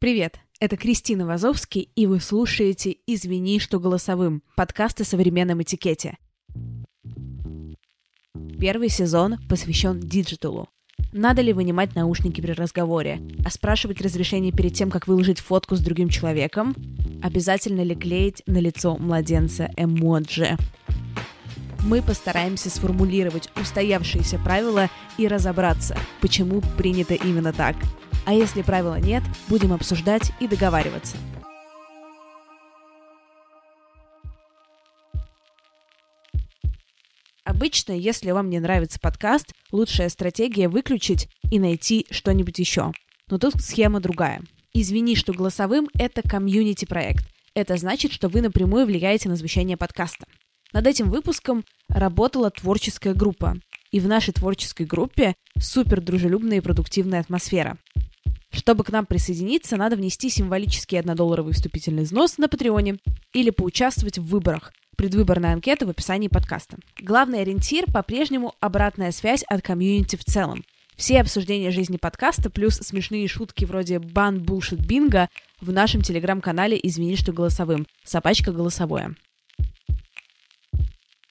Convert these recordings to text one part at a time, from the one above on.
Привет, это Кристина Вазовский, и вы слушаете «Извини, что голосовым» подкаст о современном этикете. Первый сезон посвящен digital у. Надо ли вынимать наушники при разговоре? А спрашивать разрешение перед тем, как выложить фотку с другим человеком? Обязательно ли клеить на лицо младенца эмоджи? Мы постараемся сформулировать устоявшиеся правила и разобраться, почему принято именно так. А если правила нет, будем обсуждать и договариваться. Обычно, если вам не нравится подкаст, лучшая стратегия выключить и найти что-нибудь еще. Но тут схема другая. Извини, что голосовым — это комьюнити-проект. Это значит, что вы напрямую влияете на звучание подкаста. Над этим выпуском работала творческая группа. И в нашей творческой группе супер дружелюбная и продуктивная атмосфера. Чтобы к нам присоединиться, надо внести символический 1-долларовый вступительный взнос на Патреоне или поучаствовать в выборах. Предвыборная анкета в описании подкаста. Главный ориентир по-прежнему обратная связь от комьюнити в целом. Все обсуждения жизни подкаста плюс смешные шутки вроде «бан булшит бинго» в нашем телеграм-канале «Извини, что голосовым» собачка голосовое.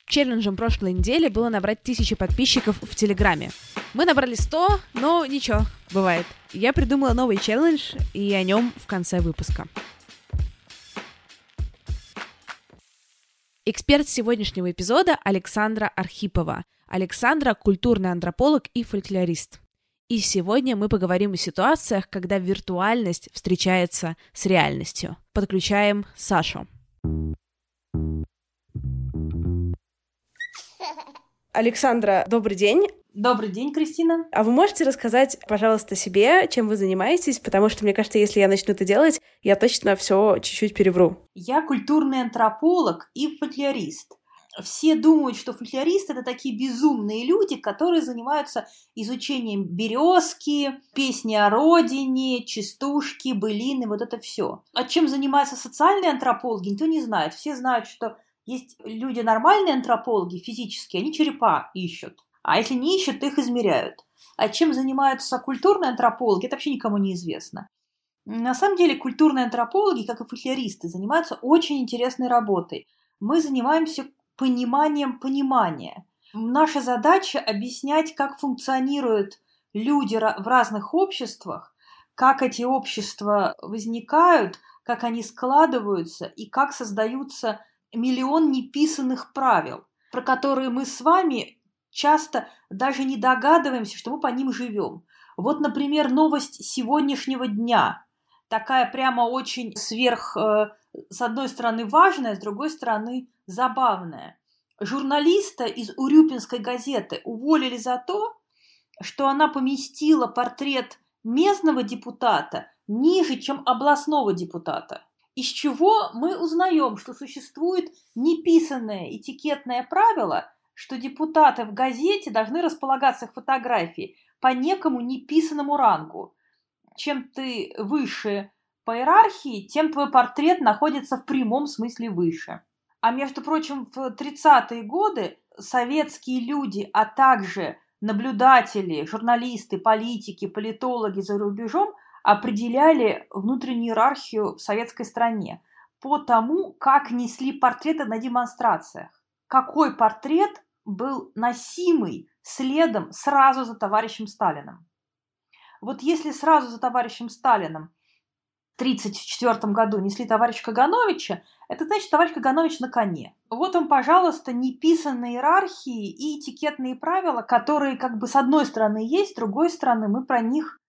Челленджем прошлой недели было набрать тысячи подписчиков в Телеграме. Мы набрали 100, но ничего, бывает. Я придумала новый челлендж, и о нем в конце выпуска. Эксперт сегодняшнего эпизода Александра Архипова. Александра – культурный антрополог и фольклорист. И сегодня мы поговорим о ситуациях, когда виртуальность встречается с реальностью. Подключаем Сашу. Александра, добрый день. Добрый день, Кристина. А вы можете рассказать, пожалуйста, себе, чем вы занимаетесь? Потому что, мне кажется, если я начну это делать, я точно все чуть-чуть перевру. Я культурный антрополог и фольклорист. Все думают, что фольклористы это такие безумные люди, которые занимаются изучением березки, песни о родине, частушки, былины, вот это все. А чем занимаются социальные антропологи, никто не знает. Все знают, что есть люди нормальные антропологи физические, они черепа ищут. А если не ищут, их измеряют. А чем занимаются культурные антропологи, это вообще никому не известно. На самом деле культурные антропологи, как и фольклористы, занимаются очень интересной работой. Мы занимаемся пониманием понимания. Наша задача объяснять, как функционируют люди в разных обществах, как эти общества возникают, как они складываются и как создаются миллион неписанных правил, про которые мы с вами часто даже не догадываемся, что мы по ним живем. Вот, например, новость сегодняшнего дня. Такая прямо очень сверх, э, с одной стороны, важная, с другой стороны, забавная. Журналиста из Урюпинской газеты уволили за то, что она поместила портрет местного депутата ниже, чем областного депутата из чего мы узнаем, что существует неписанное этикетное правило, что депутаты в газете должны располагаться в фотографии по некому неписанному рангу. Чем ты выше по иерархии, тем твой портрет находится в прямом смысле выше. А между прочим, в 30-е годы советские люди, а также наблюдатели, журналисты, политики, политологи за рубежом – определяли внутреннюю иерархию в советской стране по тому, как несли портреты на демонстрациях. Какой портрет был носимый следом сразу за товарищем Сталиным. Вот если сразу за товарищем Сталиным в 1934 году несли товарища Кагановича, это значит товарищ Каганович на коне. Вот вам, пожалуйста, неписанные иерархии и этикетные правила, которые как бы с одной стороны есть, с другой стороны мы про них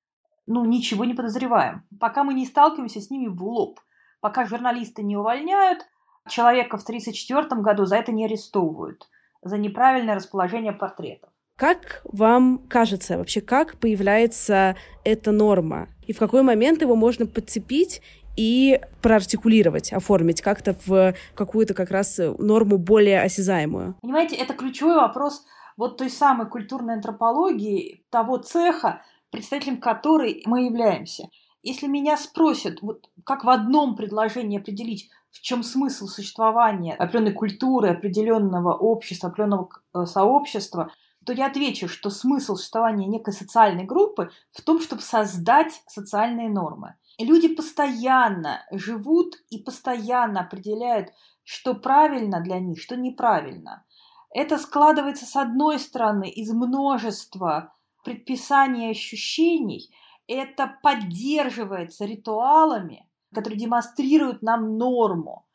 ну, ничего не подозреваем. Пока мы не сталкиваемся с ними в лоб. Пока журналисты не увольняют, человека в 1934 году за это не арестовывают. За неправильное расположение портретов. Как вам кажется вообще, как появляется эта норма? И в какой момент его можно подцепить и проартикулировать, оформить как-то в какую-то как раз норму более осязаемую? Понимаете, это ключевой вопрос вот той самой культурной антропологии, того цеха, представителем которой мы являемся. Если меня спросят, вот как в одном предложении определить, в чем смысл существования определенной культуры, определенного общества, определенного э, сообщества, то я отвечу, что смысл существования некой социальной группы в том, чтобы создать социальные нормы. Люди постоянно живут и постоянно определяют, что правильно для них, что неправильно. Это складывается, с одной стороны, из множества предписаний и ощущений, это поддерживается ритуалами, которые демонстрируют нам норму,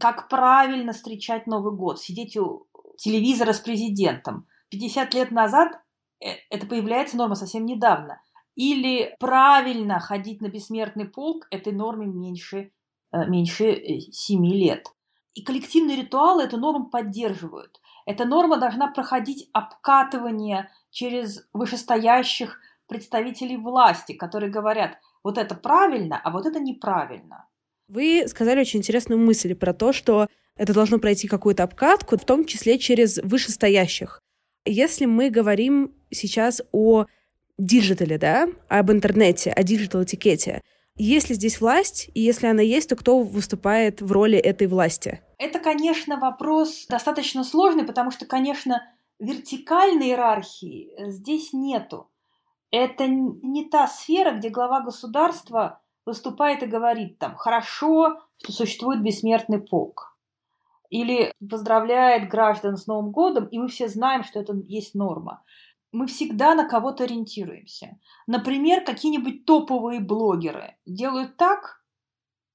как правильно встречать Новый год, сидеть у телевизора с президентом – 50 лет назад э, это появляется норма совсем недавно. Или правильно ходить на бессмертный полк этой норме меньше, э, меньше 7 э, лет. И коллективные ритуалы эту норму поддерживают. Эта норма должна проходить обкатывание через вышестоящих представителей власти, которые говорят, вот это правильно, а вот это неправильно. Вы сказали очень интересную мысль про то, что это должно пройти какую-то обкатку, в том числе через вышестоящих. Если мы говорим сейчас о digital е, да, об интернете, о digital-этикете, есть ли здесь власть, и если она есть, то кто выступает в роли этой власти? Это, конечно, вопрос достаточно сложный, потому что, конечно, вертикальной иерархии э, здесь нету. Это не та сфера, где глава государства выступает и говорит там «хорошо, что существует бессмертный полк» или поздравляет граждан с Новым годом, и мы все знаем, что это есть норма. Мы всегда на кого-то ориентируемся. Например, какие-нибудь топовые блогеры делают так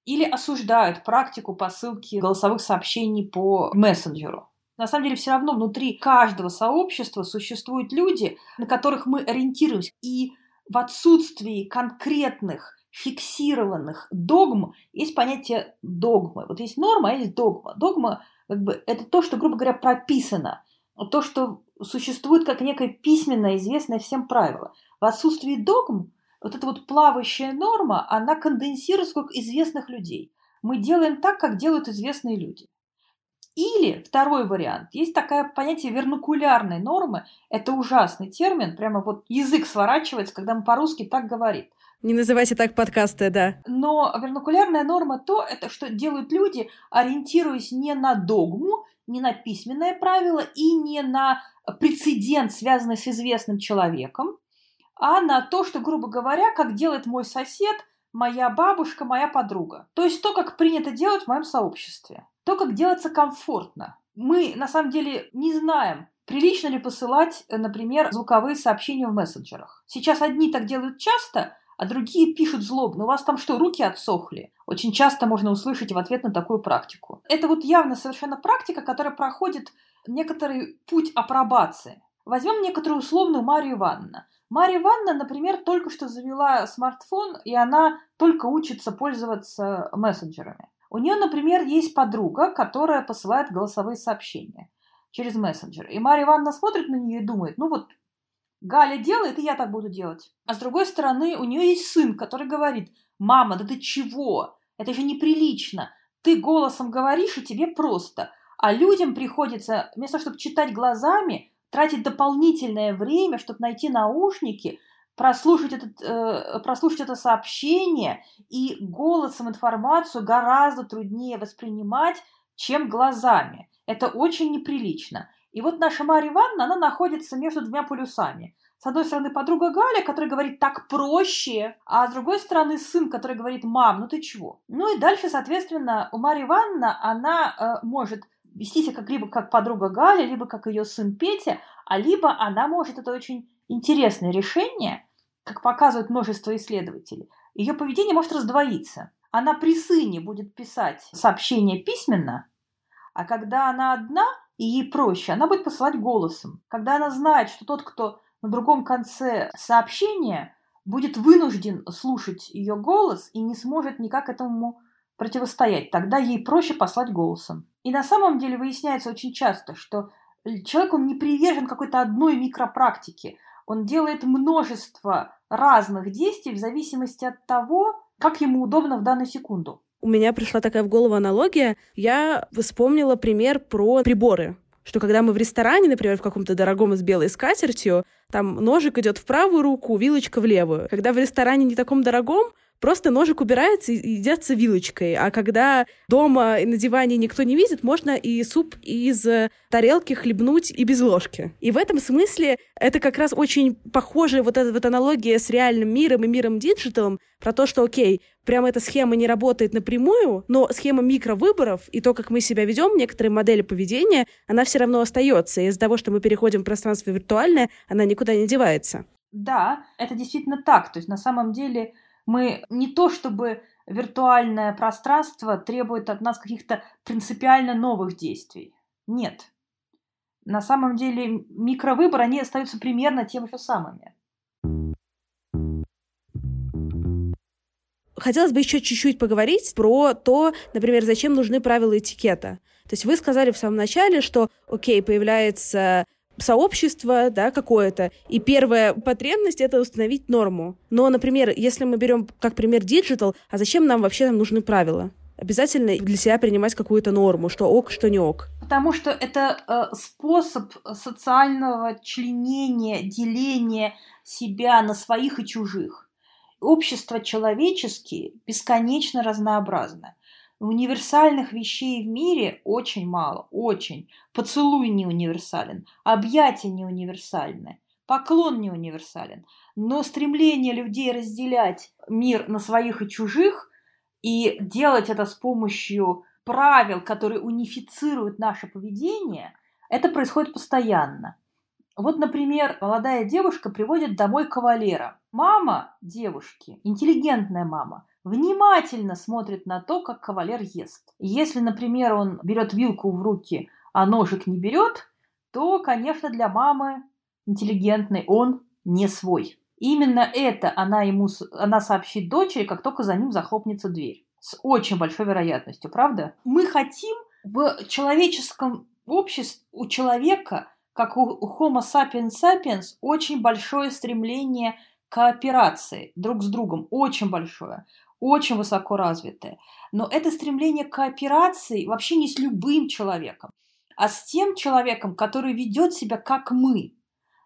или осуждают практику посылки голосовых сообщений по мессенджеру. На самом деле все равно внутри каждого сообщества существуют люди, на которых мы ориентируемся. И в отсутствии конкретных фиксированных догм есть понятие догмы. Вот есть норма, а есть догма. Догма как бы, это то, что, грубо говоря, прописано, то, что существует как некое письменное, известное всем правило. В отсутствии догм вот эта вот плавающая норма, она конденсируется как известных людей. Мы делаем так, как делают известные люди. Или второй вариант. Есть такое понятие вернукулярной нормы. Это ужасный термин. Прямо вот язык сворачивается, когда мы по-русски так говорим. Не называйте так подкасты, да. Но вернокулярная норма то, это что делают люди, ориентируясь не на догму, не на письменное правило и не на прецедент, связанный с известным человеком, а на то, что, грубо говоря, как делает мой сосед, моя бабушка, моя подруга. То есть то, как принято делать в моем сообществе. То, как делаться комфортно. Мы, на самом деле, не знаем, прилично ли посылать, например, звуковые сообщения в мессенджерах. Сейчас одни так делают часто, а другие пишут злобно. У вас там что, руки отсохли? Очень часто можно услышать в ответ на такую практику. Это вот явно совершенно практика, которая проходит некоторый путь апробации. Возьмем некоторую условную Марию Ивановну. Мария Ивановна, например, только что завела смартфон, и она только учится пользоваться мессенджерами. У нее, например, есть подруга, которая посылает голосовые сообщения через мессенджер. И Мария Ивановна смотрит на нее и думает, ну вот Галя делает, и я так буду делать. А с другой стороны, у нее есть сын, который говорит, мама, да ты чего? Это же неприлично. Ты голосом говоришь, и тебе просто. А людям приходится, вместо того, чтобы читать глазами, тратить дополнительное время, чтобы найти наушники, прослушать, этот, э, прослушать это сообщение, и голосом информацию гораздо труднее воспринимать, чем глазами. Это очень неприлично. И вот наша Марья Ивановна, она находится между двумя полюсами. С одной стороны, подруга Галя, которая говорит «так проще», а с другой стороны, сын, который говорит «мам, ну ты чего?». Ну и дальше, соответственно, у Марьи Ивановны она э, может вести себя как, либо как подруга Галя, либо как ее сын Петя, а либо она может, это очень интересное решение, как показывает множество исследователей, ее поведение может раздвоиться. Она при сыне будет писать сообщение письменно, а когда она одна, и ей проще, она будет посылать голосом. Когда она знает, что тот, кто на другом конце сообщения, будет вынужден слушать ее голос и не сможет никак этому противостоять, тогда ей проще послать голосом. И на самом деле выясняется очень часто, что человек, он не привержен какой-то одной микропрактике. Он делает множество разных действий в зависимости от того, как ему удобно в данную секунду. У меня пришла такая в голову аналогия. Я вспомнила пример про приборы что когда мы в ресторане, например, в каком-то дорогом с белой скатертью, там ножик идет в правую руку, вилочка в левую. Когда в ресторане не таком дорогом, просто ножик убирается и едятся вилочкой. А когда дома на диване никто не видит, можно и суп из тарелки хлебнуть и без ложки. И в этом смысле это как раз очень похоже вот эта вот аналогия с реальным миром и миром digital ом про то, что, окей, прямо эта схема не работает напрямую, но схема микровыборов и то, как мы себя ведем, некоторые модели поведения, она все равно остается. Из-за того, что мы переходим в пространство виртуальное, она никуда не девается. Да, это действительно так. То есть на самом деле мы не то чтобы виртуальное пространство требует от нас каких-то принципиально новых действий. Нет. На самом деле микровыборы, они остаются примерно тем же самыми. Хотелось бы еще чуть-чуть поговорить про то, например, зачем нужны правила этикета. То есть вы сказали в самом начале, что, окей, появляется сообщество, да, какое-то, и первая потребность — это установить норму. Но, например, если мы берем как пример digital, а зачем нам вообще там нужны правила? Обязательно для себя принимать какую-то норму, что ок, что не ок. Потому что это э, способ социального членения, деления себя на своих и чужих. Общество человеческие бесконечно разнообразно. Универсальных вещей в мире очень мало, очень. Поцелуй не универсален, объятие не универсальны, поклон не универсален. Но стремление людей разделять мир на своих и чужих и делать это с помощью правил, которые унифицируют наше поведение, это происходит постоянно. Вот, например, молодая девушка приводит домой кавалера. Мама девушки, интеллигентная мама, внимательно смотрит на то, как кавалер ест. Если, например, он берет вилку в руки, а ножик не берет, то, конечно, для мамы интеллигентный он не свой. Именно это она ему она сообщит дочери, как только за ним захлопнется дверь. С очень большой вероятностью, правда? Мы хотим в человеческом обществе у человека, как у Homo sapiens sapiens, очень большое стремление кооперации друг с другом, очень большое очень высоко развитое. Но это стремление к кооперации вообще не с любым человеком, а с тем человеком, который ведет себя как мы,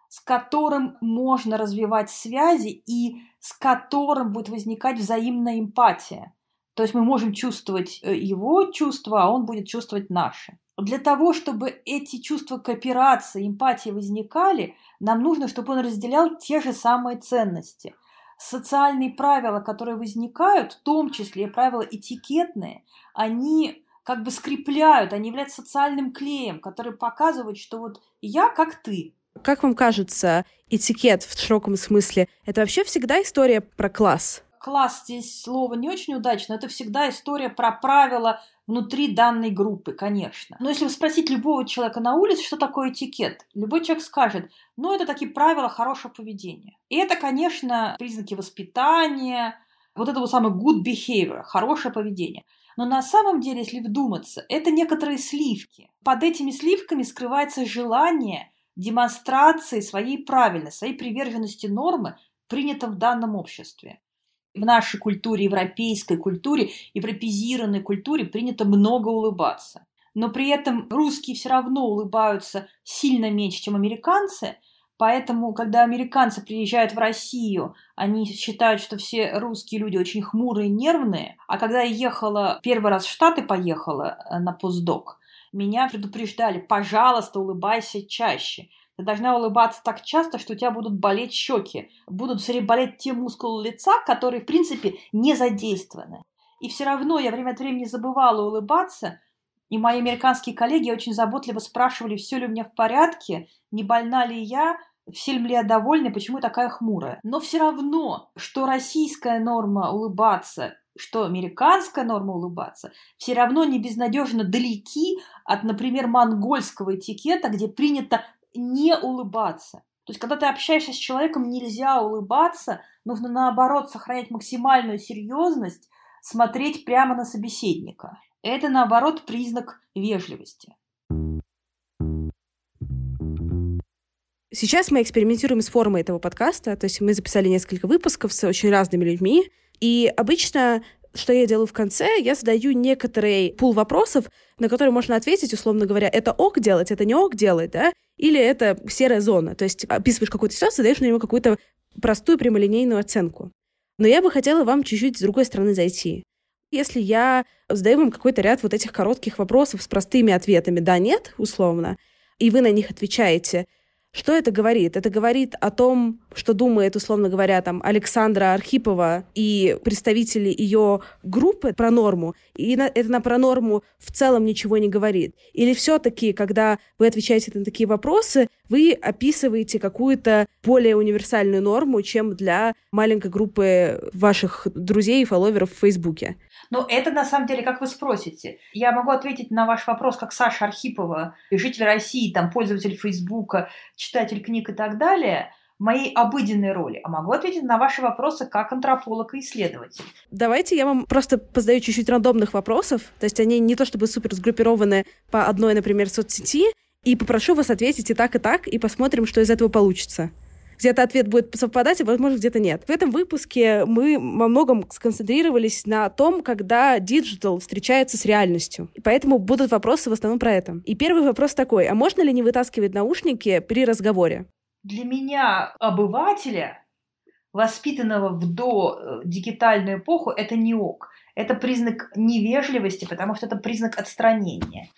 с которым можно развивать связи и с которым будет возникать взаимная эмпатия. То есть мы можем чувствовать э, его чувства, а он будет чувствовать наши. Для того, чтобы эти чувства кооперации, эмпатии возникали, нам нужно, чтобы он разделял те же самые ценности – социальные правила, которые возникают, в том числе правила этикетные, они как бы скрепляют, они являются социальным клеем, который показывает, что вот я как ты. Как вам кажется, этикет в широком смысле – это вообще всегда история про класс? Класс здесь слово не очень удачно, это всегда история про правила внутри данной группы, конечно. Но если спросить любого человека на улице, что такое этикет, любой человек скажет, ну, это такие правила хорошего поведения. И это, конечно, признаки воспитания, вот это вот самое good behavior, хорошее поведение. Но на самом деле, если вдуматься, это некоторые сливки. Под этими сливками скрывается желание демонстрации своей правильности, своей приверженности нормы, принятым в данном обществе в нашей культуре, европейской культуре, европезированной культуре принято много улыбаться. Но при этом русские все равно улыбаются сильно меньше, чем американцы, Поэтому, когда американцы приезжают в Россию, они считают, что все русские люди очень хмурые, нервные. А когда я ехала, первый раз в Штаты поехала э, на постдок, меня предупреждали, пожалуйста, улыбайся чаще. Ты должна улыбаться так часто, что у тебя будут болеть щеки. Будут все болеть те мускулы лица, которые, в принципе, не задействованы. И все равно я время от времени забывала улыбаться, и мои американские коллеги очень заботливо спрашивали, все ли у меня в порядке, не больна ли я, всем ли я довольна, почему я такая хмурая. Но все равно, что российская норма улыбаться, что американская норма улыбаться, все равно не безнадежно далеки от, например, монгольского этикета, где принято не улыбаться. То есть, когда ты общаешься с человеком, нельзя улыбаться, нужно наоборот сохранять максимальную серьезность, смотреть прямо на собеседника. Это, наоборот, признак вежливости. Сейчас мы экспериментируем с формой этого подкаста, то есть мы записали несколько выпусков с очень разными людьми, и обычно что я делаю в конце? Я задаю некоторый пул вопросов, на которые можно ответить, условно говоря, это ок делать, это не ок делать, да? Или это серая зона. То есть описываешь какую-то ситуацию, даешь на него какую-то простую прямолинейную оценку. Но я бы хотела вам чуть-чуть с другой стороны зайти. Если я задаю вам какой-то ряд вот этих коротких вопросов с простыми ответами «да-нет», условно, и вы на них отвечаете, что это говорит? Это говорит о том, что думает, условно говоря, там Александра Архипова и представители ее группы про норму, и на, это на про норму в целом ничего не говорит. Или все-таки, когда вы отвечаете на такие вопросы, вы описываете какую-то более универсальную норму, чем для маленькой группы ваших друзей и фолловеров в Фейсбуке. Но это на самом деле, как вы спросите. Я могу ответить на ваш вопрос, как Саша Архипова, житель России, там, пользователь Фейсбука, читатель книг и так далее, моей обыденной роли, а могу ответить на ваши вопросы как антрополог и исследователь. Давайте я вам просто позадаю чуть-чуть рандомных вопросов, то есть они не то чтобы супер сгруппированы по одной, например, соцсети, и попрошу вас ответить и так, и так, и посмотрим, что из этого получится. Где-то ответ будет совпадать, а возможно, где-то нет. В этом выпуске мы во многом сконцентрировались на том, когда digital встречается с реальностью. И поэтому будут вопросы в основном про это. И первый вопрос такой, а можно ли не вытаскивать наушники при разговоре? Для меня, обывателя, воспитанного в до э, дигитальную эпоху, это не ок. Это признак невежливости, потому что это признак отстранения.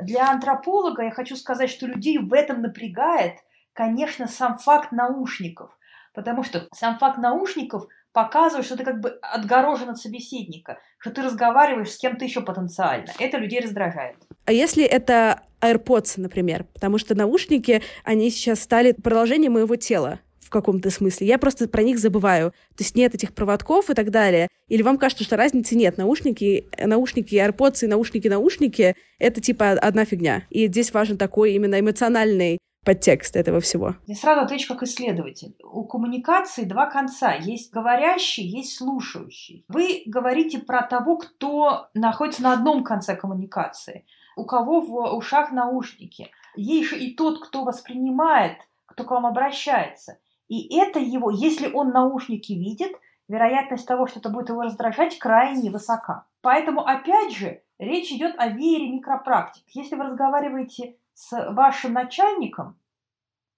Для антрополога я хочу сказать, что людей в этом напрягает – конечно, сам факт наушников. Потому что сам факт наушников показывает, что ты как бы отгорожен от собеседника, что ты разговариваешь с кем-то еще потенциально. Это людей раздражает. А если это AirPods, например? Потому что наушники, они сейчас стали продолжением моего тела каком-то смысле. Я просто про них забываю. То есть нет этих проводков и так далее. Или вам кажется, что разницы нет? Наушники, наушники AirPods и наушники-наушники — это типа одна фигня. И здесь важен такой именно эмоциональный подтекст этого всего? Я сразу отвечу как исследователь. У коммуникации два конца. Есть говорящий, есть слушающий. Вы говорите про того, кто находится на одном конце коммуникации, у кого в ушах наушники. Есть же и тот, кто воспринимает, кто к вам обращается. И это его, если он наушники видит, вероятность того, что это будет его раздражать, крайне высока. Поэтому, опять же, речь идет о веере микропрактик. Если вы разговариваете с вашим начальником,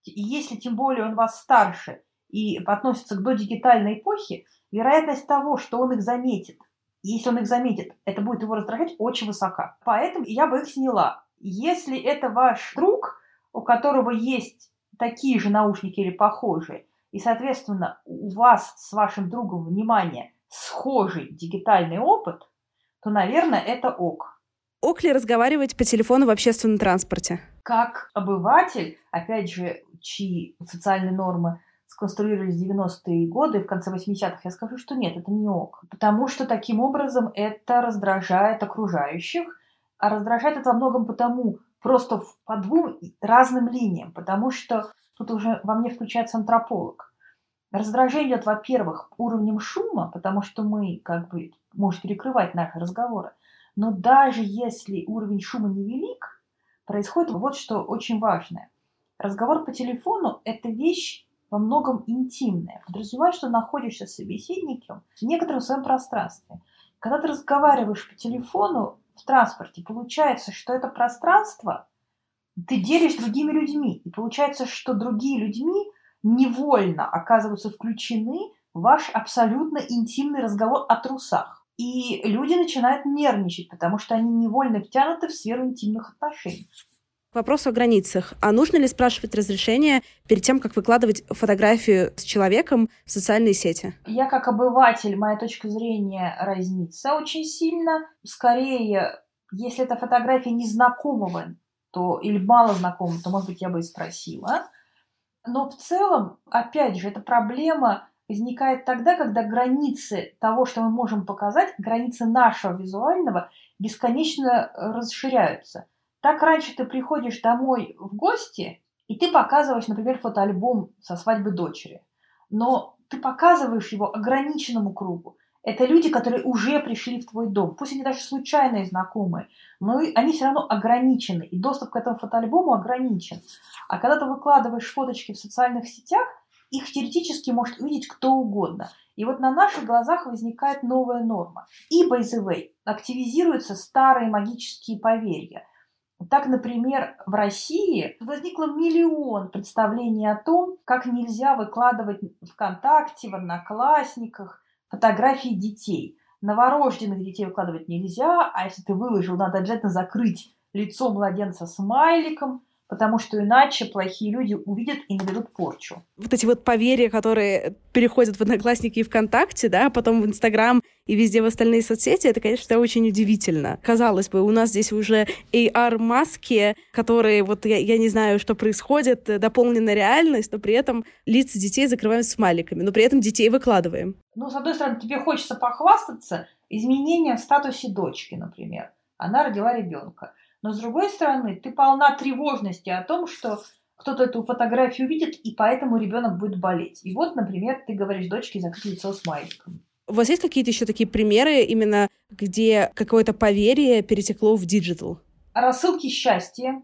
если тем более он вас старше и относится к додигитальной эпохе, вероятность того, что он их заметит, если он их заметит, это будет его раздражать, очень высока. Поэтому я бы их сняла. Если это ваш друг, у которого есть такие же наушники или похожие, и, соответственно, у вас с вашим другом, внимание, схожий дигитальный опыт, то, наверное, это ок. Ок ли разговаривать по телефону в общественном транспорте? Как обыватель, опять же, чьи социальные нормы сконструировались в 90-е годы, в конце 80-х, я скажу, что нет, это не ок. Потому что таким образом это раздражает окружающих, а раздражает это во многом потому, просто по двум разным линиям, потому что тут уже во мне включается антрополог. Раздражение идет, во-первых, уровнем шума, потому что мы как бы может перекрывать наши разговоры. Но даже если уровень шума невелик, происходит вот что очень важное. Разговор по телефону – это вещь во многом интимная. Подразумевает, что находишься с собеседником в некотором своем пространстве. Когда ты разговариваешь по телефону в транспорте, получается, что это пространство ты делишь другими людьми. И получается, что другие людьми невольно оказываются включены в ваш абсолютно интимный разговор о трусах. И люди начинают нервничать, потому что они невольно втянуты в сферу интимных отношений. Вопрос о границах. А нужно ли спрашивать разрешение перед тем, как выкладывать фотографию с человеком в социальные сети? Я как обыватель, моя точка зрения разнится очень сильно. Скорее, если эта фотография незнакомого, то или мало знакомого, то, может быть, я бы и спросила. Но в целом, опять же, это проблема возникает тогда, когда границы того, что мы можем показать, границы нашего визуального бесконечно расширяются. Так раньше ты приходишь домой в гости, и ты показываешь, например, фотоальбом со свадьбы дочери. Но ты показываешь его ограниченному кругу. Это люди, которые уже пришли в твой дом. Пусть они даже случайные знакомые, но они все равно ограничены. И доступ к этому фотоальбому ограничен. А когда ты выкладываешь фоточки в социальных сетях, их теоретически может увидеть кто угодно. И вот на наших глазах возникает новая норма. И, by the way, активизируются старые магические поверья. Так, например, в России возникло миллион представлений о том, как нельзя выкладывать ВКонтакте, в Одноклассниках фотографии детей. Новорожденных детей выкладывать нельзя, а если ты выложил, надо обязательно закрыть лицо младенца смайликом – потому что иначе плохие люди увидят и наведут порчу. Вот эти вот поверья, которые переходят в Одноклассники и ВКонтакте, да, а потом в Инстаграм и везде в остальные соцсети, это, конечно, очень удивительно. Казалось бы, у нас здесь уже AR-маски, которые, вот я, я не знаю, что происходит, дополнена реальность, но при этом лица детей закрываем смайликами, но при этом детей выкладываем. Ну, с одной стороны, тебе хочется похвастаться изменением в статусе дочки, например. Она родила ребенка. Но с другой стороны, ты полна тревожности о том, что кто-то эту фотографию увидит, и поэтому ребенок будет болеть. И вот, например, ты говоришь дочке закрыть лицо смайликом. У вас есть какие-то еще такие примеры, именно где какое-то поверье перетекло в digital? Рассылки счастья.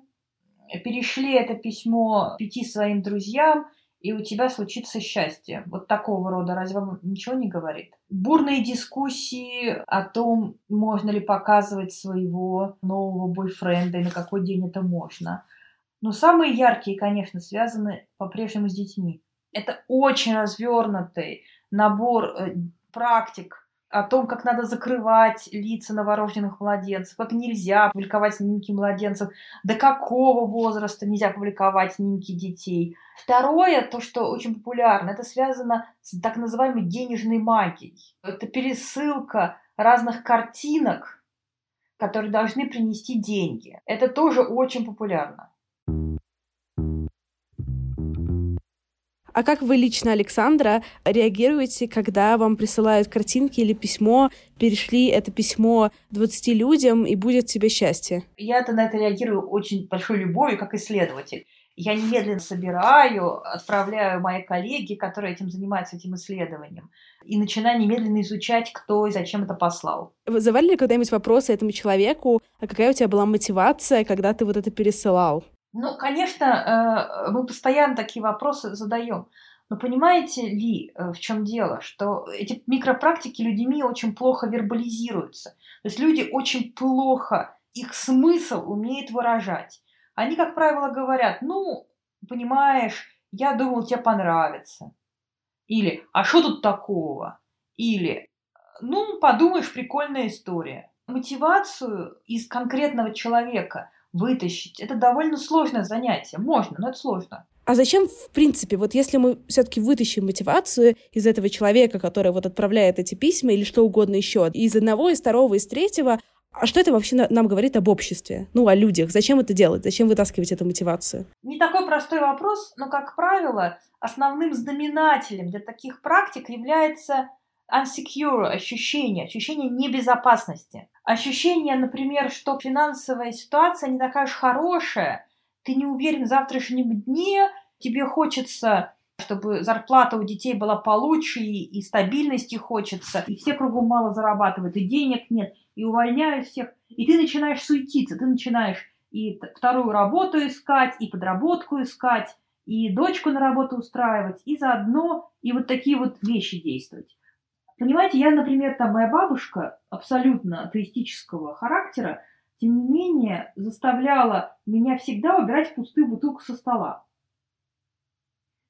Перешли это письмо пяти своим друзьям, и у тебя случится счастье. Вот такого рода. Разве вам ничего не говорит? Бурные дискуссии о том, можно ли показывать своего нового бойфренда и на какой день это можно. Но самые яркие, конечно, связаны по-прежнему с детьми. Это очень развернутый набор э, практик, о том, как надо закрывать лица новорожденных младенцев, как нельзя публиковать снимки младенцев, до какого возраста нельзя публиковать снимки детей. Второе, то, что очень популярно, это связано с так называемой денежной магией. Это пересылка разных картинок, которые должны принести деньги. Это тоже очень популярно. А как вы лично, Александра, реагируете, когда вам присылают картинки или письмо, перешли это письмо 20 людям, и будет тебе счастье? Я-то на это реагирую очень большой любовью, как исследователь. Я немедленно собираю, отправляю мои коллеги, которые этим занимаются, этим исследованием, и начинаю немедленно изучать, кто и зачем это послал. Вызывали ли когда-нибудь вопросы этому человеку, а какая у тебя была мотивация, когда ты вот это пересылал? Ну, конечно, э, мы постоянно такие вопросы задаем. Но понимаете ли, э, в чем дело, что эти микропрактики людьми очень плохо вербализируются. То есть люди очень плохо их смысл умеют выражать. Они, как правило, говорят, ну, понимаешь, я думал, тебе понравится. Или, а что тут такого? Или, ну, подумаешь, прикольная история. Мотивацию из конкретного человека вытащить. Это довольно сложное занятие. Можно, но это сложно. А зачем, в принципе, вот если мы все-таки вытащим мотивацию из этого человека, который вот отправляет эти письма или что угодно еще, из одного, из второго, из третьего, а что это вообще нам говорит об обществе? Ну, о людях. Зачем это делать? Зачем вытаскивать эту мотивацию? Не такой простой вопрос, но, как правило, основным знаменателем для таких практик является unsecure ощущение, ощущение небезопасности. Ощущение, например, что финансовая ситуация не такая уж хорошая, ты не уверен в завтрашнем дне, тебе хочется чтобы зарплата у детей была получше, и, и стабильности хочется, и все кругом мало зарабатывают, и денег нет, и увольняют всех, и ты начинаешь суетиться, ты начинаешь и вторую работу искать, и подработку искать, и дочку на работу устраивать, и заодно и вот такие вот вещи действовать. Понимаете, я, например, там моя бабушка абсолютно атеистического характера, тем не менее, заставляла меня всегда убирать пустую бутылку со стола.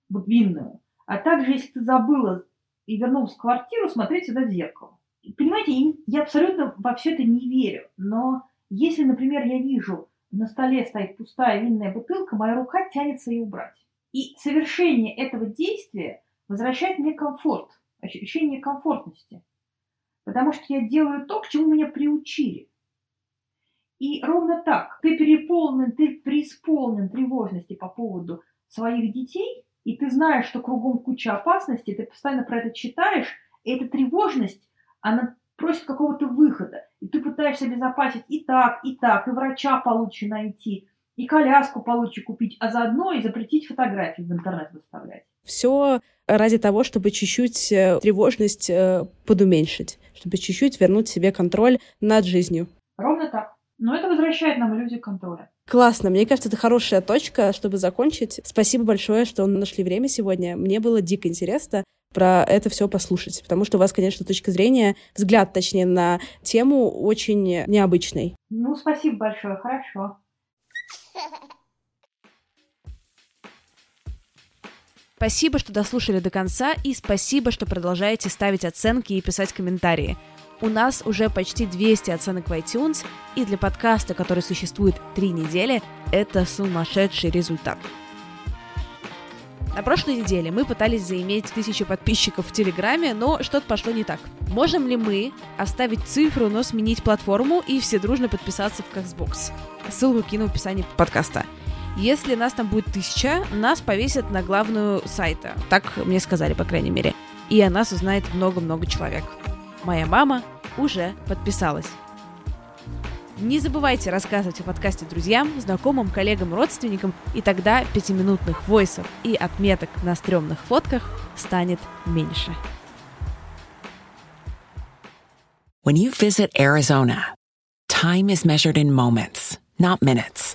Винную. А также, если ты забыла и вернулась в квартиру, смотреть всегда в зеркало. Понимаете, я абсолютно во все это не верю. Но если, например, я вижу, на столе стоит пустая винная бутылка, моя рука тянется ее убрать. И совершение этого действия возвращает мне комфорт ощущение комфортности. Потому что я делаю то, к чему меня приучили. И ровно так, ты переполнен, ты преисполнен тревожности по поводу своих детей, и ты знаешь, что кругом куча опасностей, ты постоянно про это читаешь, и эта тревожность, она просит какого-то выхода. И ты пытаешься обезопасить и так, и так, и врача получше найти, и коляску получше купить, а заодно и запретить фотографии в интернет выставлять. Все ради того, чтобы чуть-чуть э, тревожность э, подуменьшить. чтобы чуть-чуть вернуть себе контроль над жизнью. Ровно так. Но это возвращает нам иллюзию контроля. Классно. Мне кажется, это хорошая точка, чтобы закончить. Спасибо большое, что нашли время сегодня. Мне было дико интересно про это все послушать, потому что у вас, конечно, точка зрения, взгляд, точнее, на тему очень необычный. Ну, спасибо большое, хорошо. Спасибо, что дослушали до конца, и спасибо, что продолжаете ставить оценки и писать комментарии. У нас уже почти 200 оценок в iTunes, и для подкаста, который существует три недели, это сумасшедший результат. На прошлой неделе мы пытались заиметь тысячу подписчиков в Телеграме, но что-то пошло не так. Можем ли мы оставить цифру, но сменить платформу и все дружно подписаться в Castbox? Ссылку кину в описании подкаста. Если нас там будет тысяча, нас повесят на главную сайта. Так мне сказали, по крайней мере. И о нас узнает много-много человек. Моя мама уже подписалась. Не забывайте рассказывать о подкасте друзьям, знакомым, коллегам, родственникам, и тогда пятиминутных войсов и отметок на стрёмных фотках станет меньше. When you visit Arizona, time is measured in moments, not minutes.